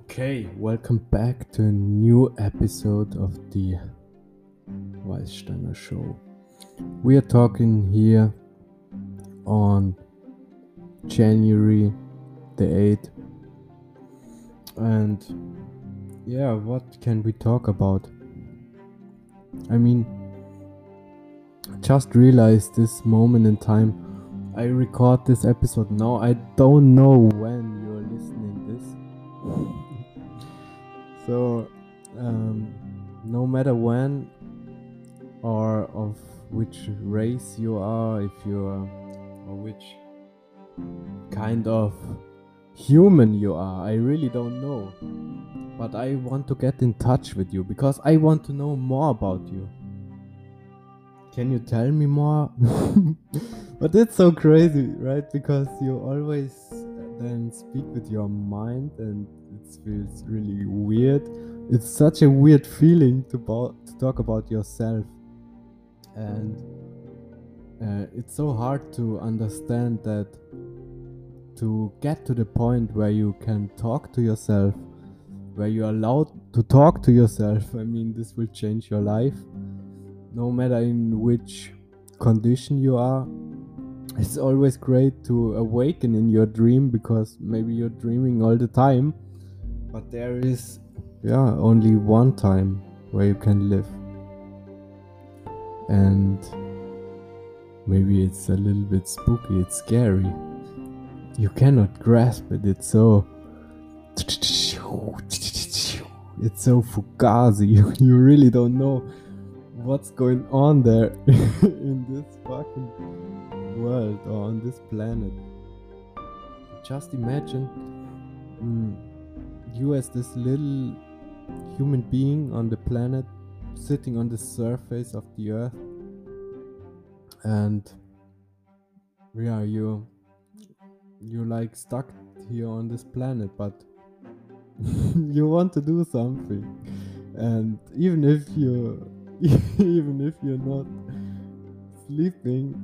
Okay, welcome back to a new episode of the Weißsteiner Show. We are talking here on January the 8th. And yeah, what can we talk about? I mean, just realized this moment in time. I record this episode now. I don't know when matter when or of which race you are, if you are, or which kind of human you are, I really don't know. But I want to get in touch with you because I want to know more about you. Can you tell me more? but it's so crazy, right? Because you always then speak with your mind and it feels really weird. It's such a weird feeling to, bo- to talk about yourself. And uh, it's so hard to understand that to get to the point where you can talk to yourself, where you're allowed to talk to yourself. I mean, this will change your life no matter in which condition you are it's always great to awaken in your dream because maybe you're dreaming all the time but there is yeah only one time where you can live and maybe it's a little bit spooky it's scary you cannot grasp it it's so it's so fugazi you, you really don't know what's going on there in this fucking world or on this planet. Just imagine mm, you as this little human being on the planet sitting on the surface of the earth and yeah you you like stuck here on this planet but you want to do something and even if you even if you're not sleeping,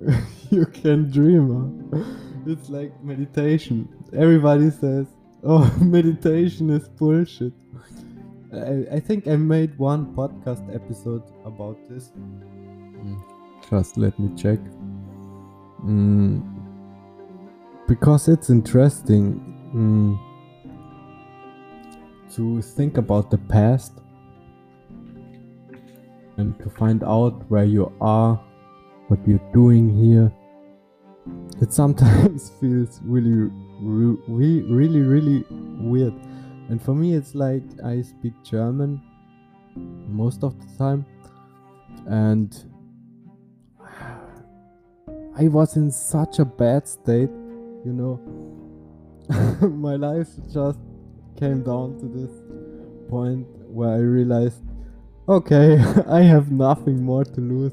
you can dream. It's like meditation. Everybody says, "Oh, meditation is bullshit." I, I think I made one podcast episode about this. Mm. Just let me check. Mm. Because it's interesting mm, to think about the past and to find out where you are, what you're doing here. It sometimes feels really, really, really, really weird. And for me, it's like I speak German most of the time, and I was in such a bad state, you know. My life just came down to this point where I realized okay, I have nothing more to lose.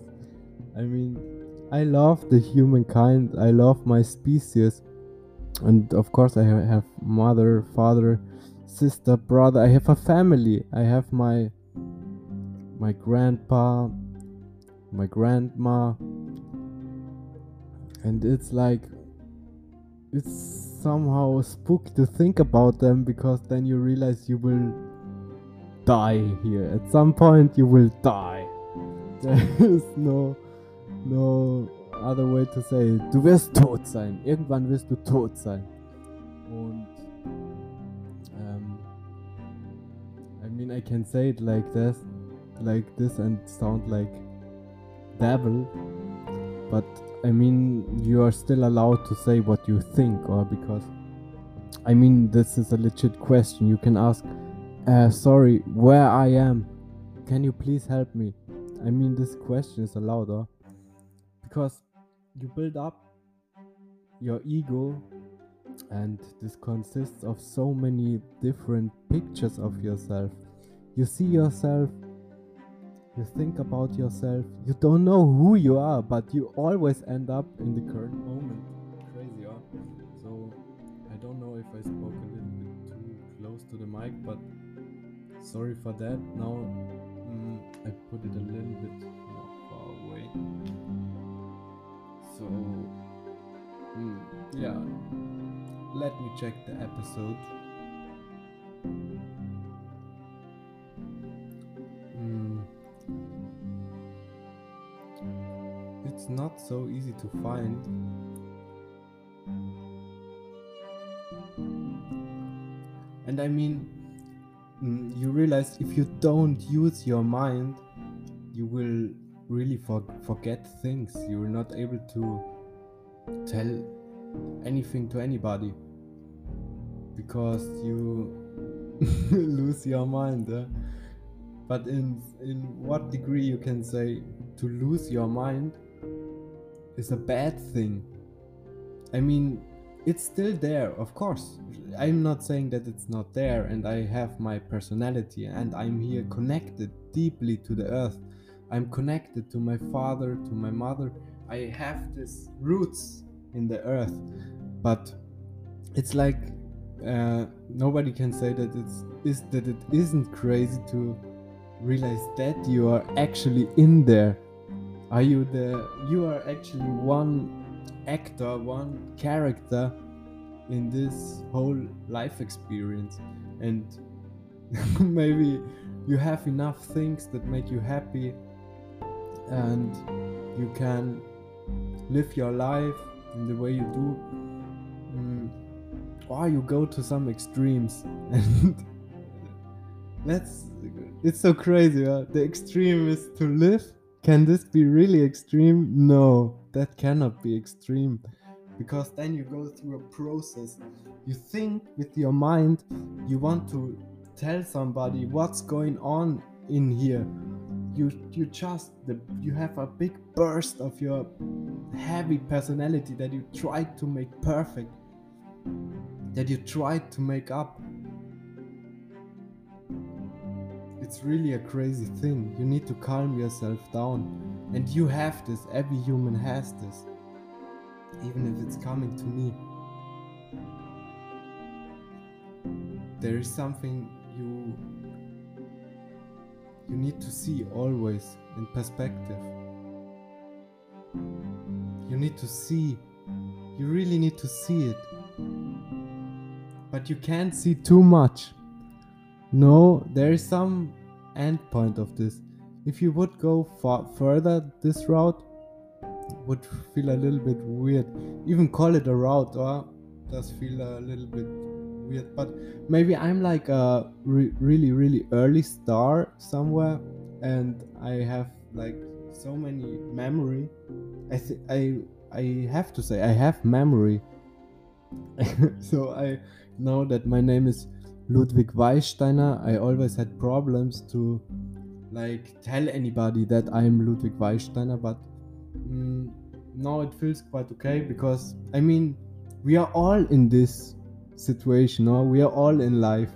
I mean, I love the humankind, I love my species, and of course, I have mother, father, sister, brother. I have a family. I have my my grandpa, my grandma, and it's like it's somehow spooky to think about them because then you realize you will die here. At some point you will die. There is no, no other way to say it. Du wirst tot sein. Irgendwann wirst du tot sein. Und I can say it like this, like this and sound like devil, but I mean you are still allowed to say what you think or because I mean this is a legit question. You can ask uh, sorry, where I am. Can you please help me? I mean, this question is allowed, huh? Because you build up your ego, and this consists of so many different pictures of yourself. You see yourself, you think about yourself, you don't know who you are, but you always end up in the current moment. Crazy, huh? So, I don't know if I spoke a little bit too close to the mic, but sorry for that. Now mm, I put it a little bit more far away. So mm, yeah, let me check the episode. It's not so easy to find. And I mean, mm, you realize if you don't use your mind, you will really for- forget things. You're not able to tell anything to anybody because you lose your mind. eh? But in in what degree you can say to lose your mind is a bad thing? I mean, it's still there, of course. I'm not saying that it's not there, and I have my personality, and I'm here connected deeply to the earth. I'm connected to my father, to my mother. I have these roots in the earth, but it's like uh, nobody can say that it's is that it isn't crazy to realize that you are actually in there. Are you the you are actually one actor, one character in this whole life experience and maybe you have enough things that make you happy and you can live your life in the way you do mm, or you go to some extremes and that's it's so crazy huh? the extreme is to live can this be really extreme? No that cannot be extreme. Because then you go through a process. You think with your mind you want to tell somebody what's going on in here. You you just the, you have a big burst of your heavy personality that you try to make perfect that you try to make up it's really a crazy thing. You need to calm yourself down. And you have this. Every human has this. Even if it's coming to me. There is something you you need to see always in perspective. You need to see. You really need to see it. But you can't see too much. No there is some end point of this. If you would go far further this route would feel a little bit weird. Even call it a route or does feel a little bit weird. But maybe i'm like a re- really really early star somewhere and i have like so many memory. I th- i i have to say i have memory. So i know that my name is ludwig weissteiner i always had problems to like tell anybody that i'm ludwig weissteiner but mm, now it feels quite okay because i mean we are all in this situation or we are all in life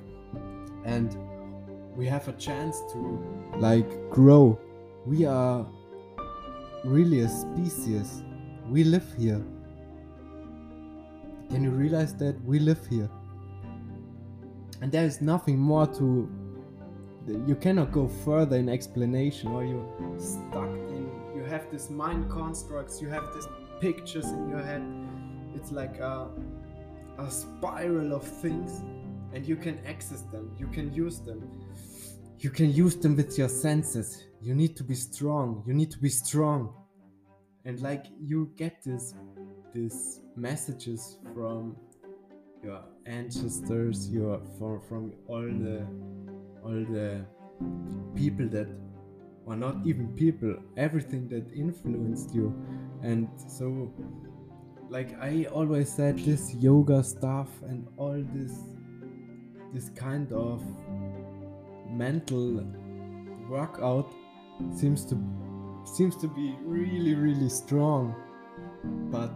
and we have a chance to like grow. We are really a species. We live here. Can you realize that? We live here and there is nothing more to you cannot go further in explanation or you're stuck in you have this mind constructs you have these pictures in your head. It's like a, a spiral of things and you can access them you can use them. You can use them with your senses. You need to be strong you need to be strong. And like you get this these messages from your ancestors your for, from all the all the people that or not even people everything that influenced you. And so like i always said this yoga stuff and all this this kind of mental workout seems to seems to be really really strong. But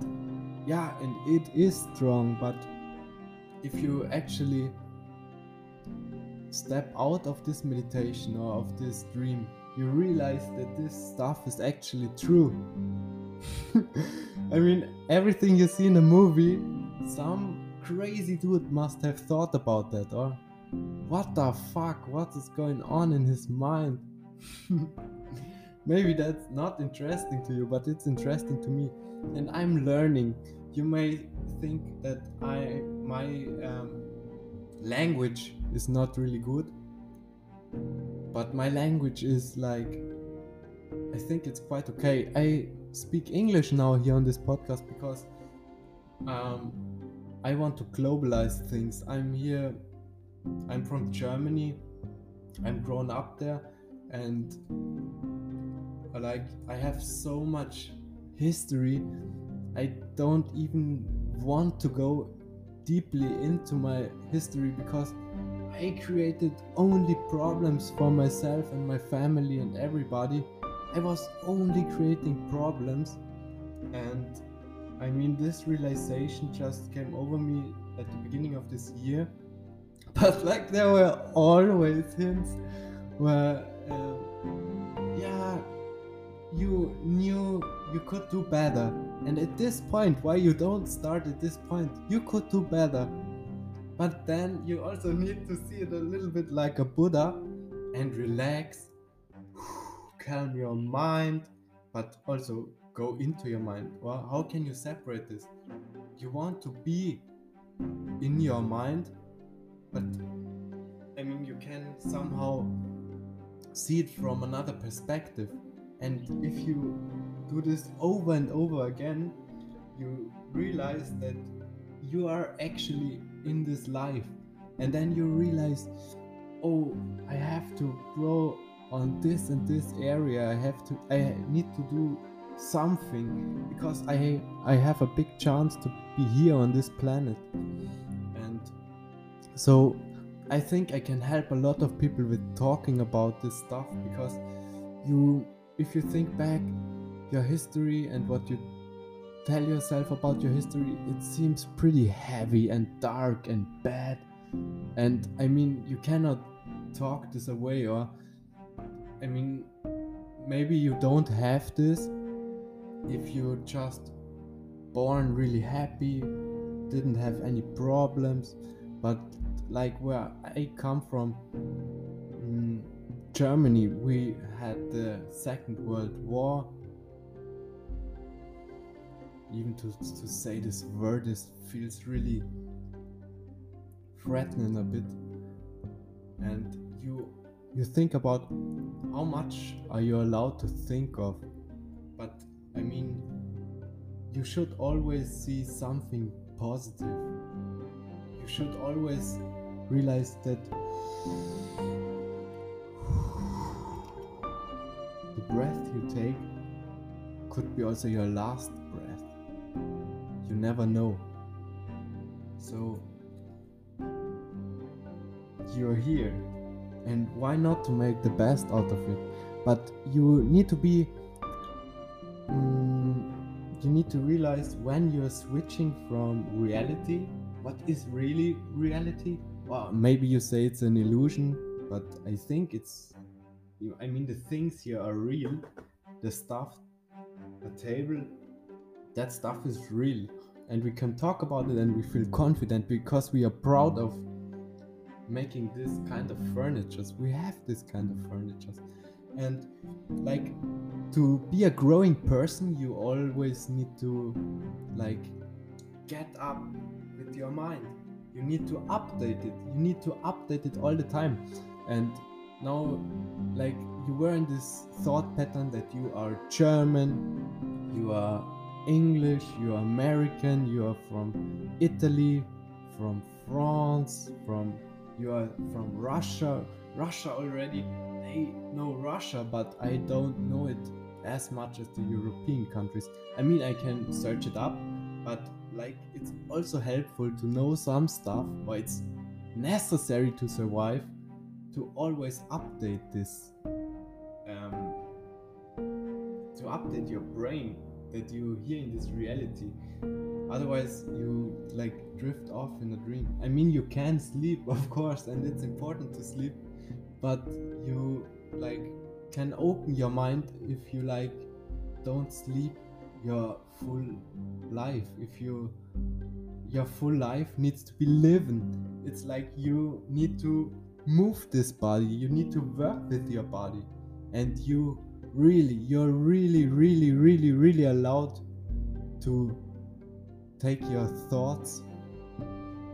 yeah and it is strong but if you actually step out of this meditation or of this dream you realize that this stuff is actually true. I mean everything you see in a movie some crazy dude must have thought about that or what the fuck what is going on in his mind? Maybe that's not interesting to you but it's interesting to me. And i'm learning. You may think that i my um, language is not really good. But my language is like, I think it's quite okay. I speak English now here on this podcast because um, I want to globalize things. I'm here, I'm from Germany, I'm grown up there, and like I have so much history. I don't even want to go deeply into my history because I created only problems for myself and my family and everybody. I was only creating problems, and I mean, this realization just came over me at the beginning of this year. But like, there were always hints where, uh, yeah, you knew you could do better. And at this point, why you don't start at this point, you could do better. But then you also need to see it a little bit like a Buddha and relax, calm your mind, but also go into your mind. Well, how can you separate this? You want to be in your mind, but I mean, you can somehow see it from another perspective. And if you do this over and over again, you realize that you are actually in this life. And then you realize, oh, I have to grow on this and this area. I have to, I need to do something because I, I have a big chance to be here on this planet. And so I think I can help a lot of people with talking about this stuff because you if you think back your history and what you tell yourself about your history, it seems pretty heavy and dark and bad. And I mean, you cannot talk this away, or I mean, maybe you don't have this if you're just born really happy, didn't have any problems, but like where I come from, mm, Germany, we had the Second World War. Even to, to say this word is feels really threatening a bit. And you you think about how much are you allowed to think of. But I mean you should always see something positive. You should always realize that the breath you take could be also your last never know. So you're here, and why not to make the best out of it? But you need to be. Mm, you need to realize when you're switching from reality, what is really reality. Well, maybe you say it's an illusion, but I think it's I mean, the things here are real. The stuff, the table, that stuff is real. And we can talk about it and we feel confident because we are proud of making this kind of furnitures. We have this kind of furnitures. And like to be a growing person, you always need to like get up with your mind. You need to update it. You need to update it all the time. And now like you were in this thought pattern that you are german you are english you are american you are from italy from france from you are from russia. Russia already i know russia but i don't know it as much as the european countries. I mean i can search it up but like it's also helpful to know some stuff or it's necessary to survive to always update this um, to update your brain that you hear in this reality. Otherwise you like drift off in a dream. I mean you can sleep of course and it's important to sleep but you like can open your mind if you like don't sleep your full life. If you your full life needs to be living it's like you need to move this body. You need to work with your body. And you really you're really really really really allowed to take your thoughts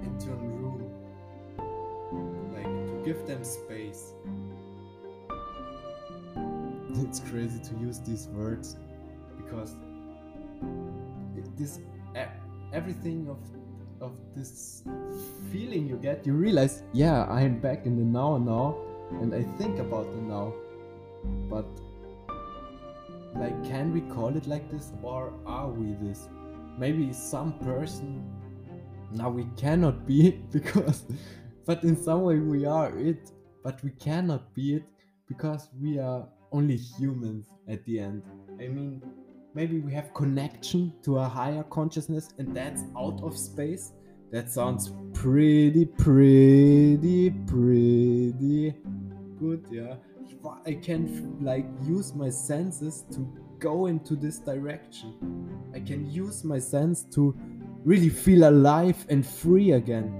into a room like to give them space. It's crazy to use these words because this everything of of this feeling you get, you realize, yeah, I am back in the now now, and I think about the now. But like, can we call it like this, or are we this? Maybe some person. Now we cannot be it because, but in some way we are it, but we cannot be it because we are only humans at the end. I mean, maybe we have connection to a higher consciousness and that's out of space that sounds pretty pretty pretty good yeah i can like use my senses to go into this direction. I can use my sense to really feel alive and free again.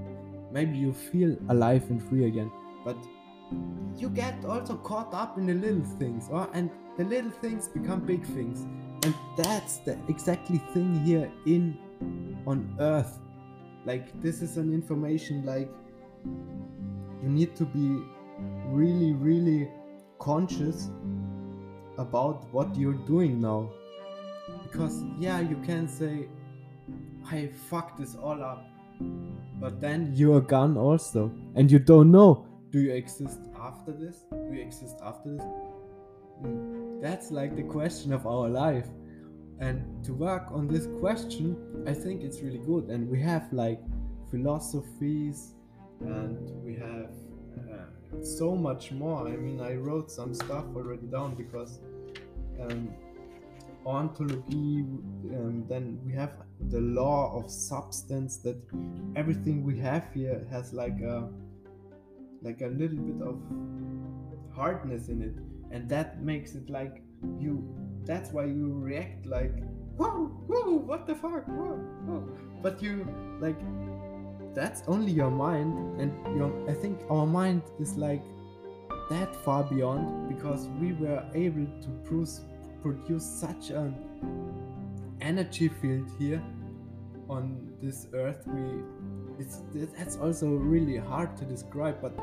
Maybe you feel alive and free again but you get also caught up in the little things or and the little things become big things. And that's the exactly thing here in on earth. Like this is an information like you need to be really really conscious about what you're doing now. Because yeah you can say i fucked this all up but then you're gone also and you don't know do you exist after this? Do you exist after this? Mm, that's like the question of our life. And to work on this question i think it's really good and we have like philosophies and we have so much more. I mean i wrote some stuff already down because um, ontology um, then we have the law of substance that everything we have here has like a like a little bit of hardness in it. And that makes it like you that's why you react like whoa whoa what the fuck whoa whoa. But you like that's only your mind and your i think our mind is like that far beyond because we were able to produce produce such an energy field here on this earth. We it's that's also really hard to describe but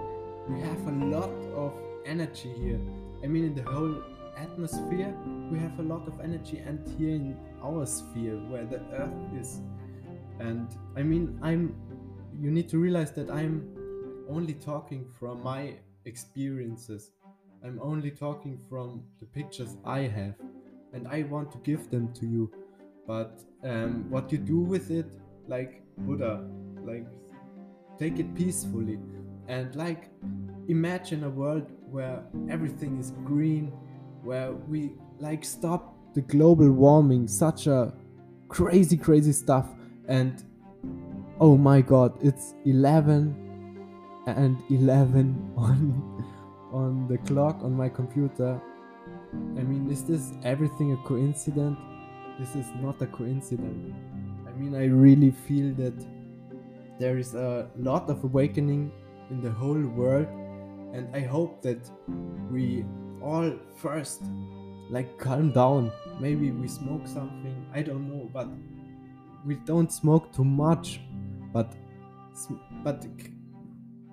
we have a lot of energy here. I mean in the whole atmosphere we have a lot of energy and here in our sphere where the earth is. And i mean i'm you need to realize that i'm only talking from my experiences i'm only talking from the pictures i have and i want to give them to you but um, what you do with it like buddha like take it peacefully and like imagine a world where everything is green where we like stop the global warming, such a crazy, crazy stuff. And oh my god, it's 11 and 11 on on the clock on my computer. I mean, is this everything a coincidence? This is not a coincidence. I mean, I really feel that there is a lot of awakening in the whole world, and I hope that we all first like calm down maybe we smoke something i don't know but we don't smoke too much but but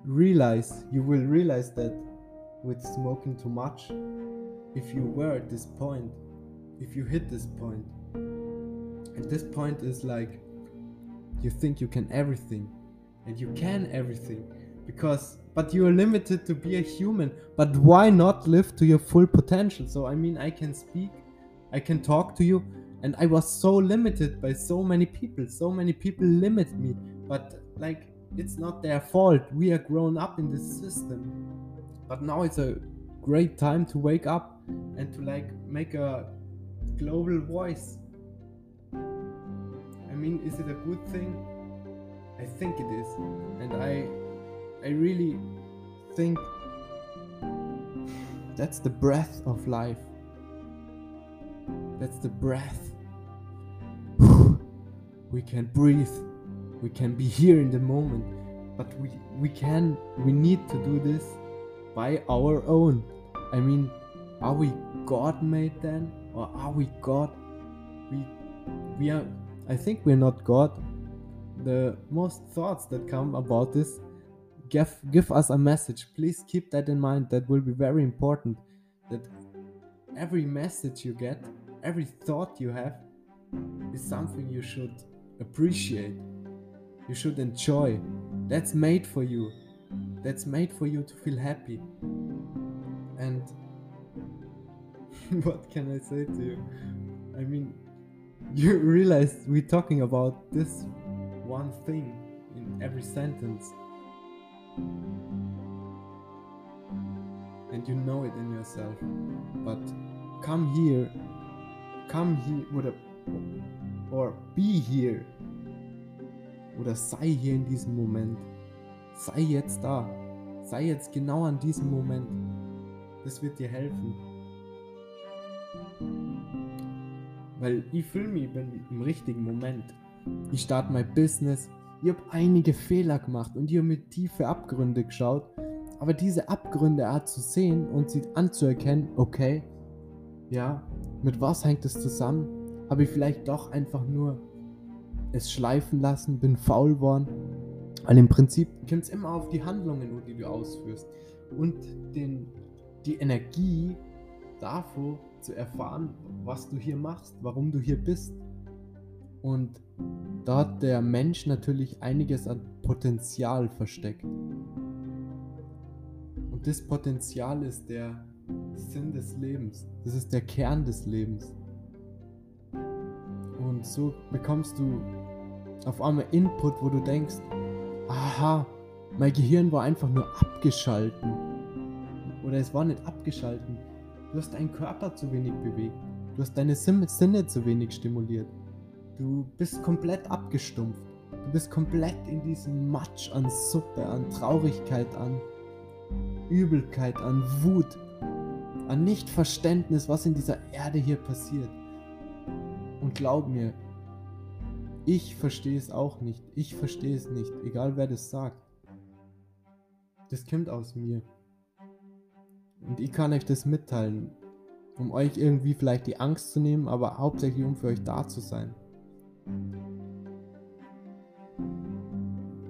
realize you will realize that with smoking too much if you were at this point if you hit this point and this point is like you think you can everything and you can everything because but you are limited to be a human but why not live to your full potential? So i mean i can speak i can talk to you and i was so limited by so many people so many people limit me but like it's not their fault we are grown up in this system but now it's a great time to wake up and to like make a global voice i mean is it a good thing i think it is and i I really think that's the breath of life. That's the breath. we can breathe. We can be here in the moment. But we we can we need to do this by our own. I mean, are we God made then? Or are we God? We we are I think we're not God. The most thoughts that come about this give give us a message please keep that in mind that will be very important that every message you get every thought you have is something you should appreciate you should enjoy. That's made for you. That's made for you to feel happy. And what can i say to you? I mean you realize we're talking about this one thing in every sentence. And you know it in yourself. But come here. Come here oder or be here oder sei hier in diesem Moment. Sei jetzt da. Sei jetzt genau an diesem Moment. Das wird dir helfen. Weil ich fühle mich im richtigen Moment. Ich starte mein Business. Ich habe einige Fehler gemacht und ich habe mit tiefe Abgründe geschaut. Aber diese Abgründe auch zu sehen und sie anzuerkennen okay ja mit was hängt es zusammen? Habe ich vielleicht doch einfach nur es schleifen lassen, bin faul worden. Weil im Prinzip kommt es immer auf die Handlungen, die du ausführst. Und den, die Energie davor zu erfahren, was du hier machst, warum du hier bist. Und da hat der Mensch natürlich einiges an Potenzial versteckt. Und das Potenzial ist der Sinn des Lebens. Das ist der Kern des Lebens. Und so bekommst du auf einmal Input, wo du denkst, aha, mein Gehirn war einfach nur abgeschalten. Oder es war nicht abgeschalten. Du hast deinen Körper zu wenig bewegt. Du hast deine Sinne zu wenig stimuliert. Du bist komplett abgestumpft. Du bist komplett in diesem Matsch an Suppe, an Traurigkeit, an Übelkeit, an Wut, an Nichtverständnis, was in dieser Erde hier passiert. Und glaub mir, ich verstehe es auch nicht. Ich verstehe es nicht, egal wer das sagt. Das kommt aus mir. Und ich kann euch das mitteilen, um euch irgendwie vielleicht die Angst zu nehmen, aber hauptsächlich um für euch da zu sein.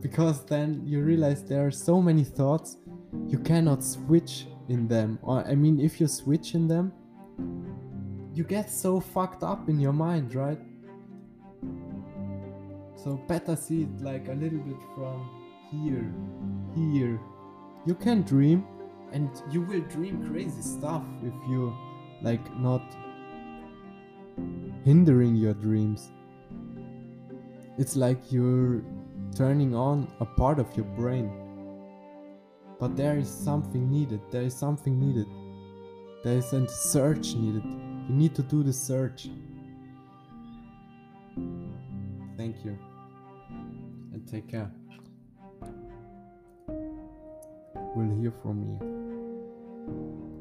Because then you realize there are so many thoughts, you cannot switch in them. Or, I mean, if you switch in them, you get so fucked up in your mind, right? So better see it like a little bit from here, here. You can dream and you will dream crazy stuff if you like not hindering your dreams. It's like you're turning on a part of your brain. But there is something needed. There is something needed. There is a search needed. You need to do the search. Thank you. And take care. Will hear from me.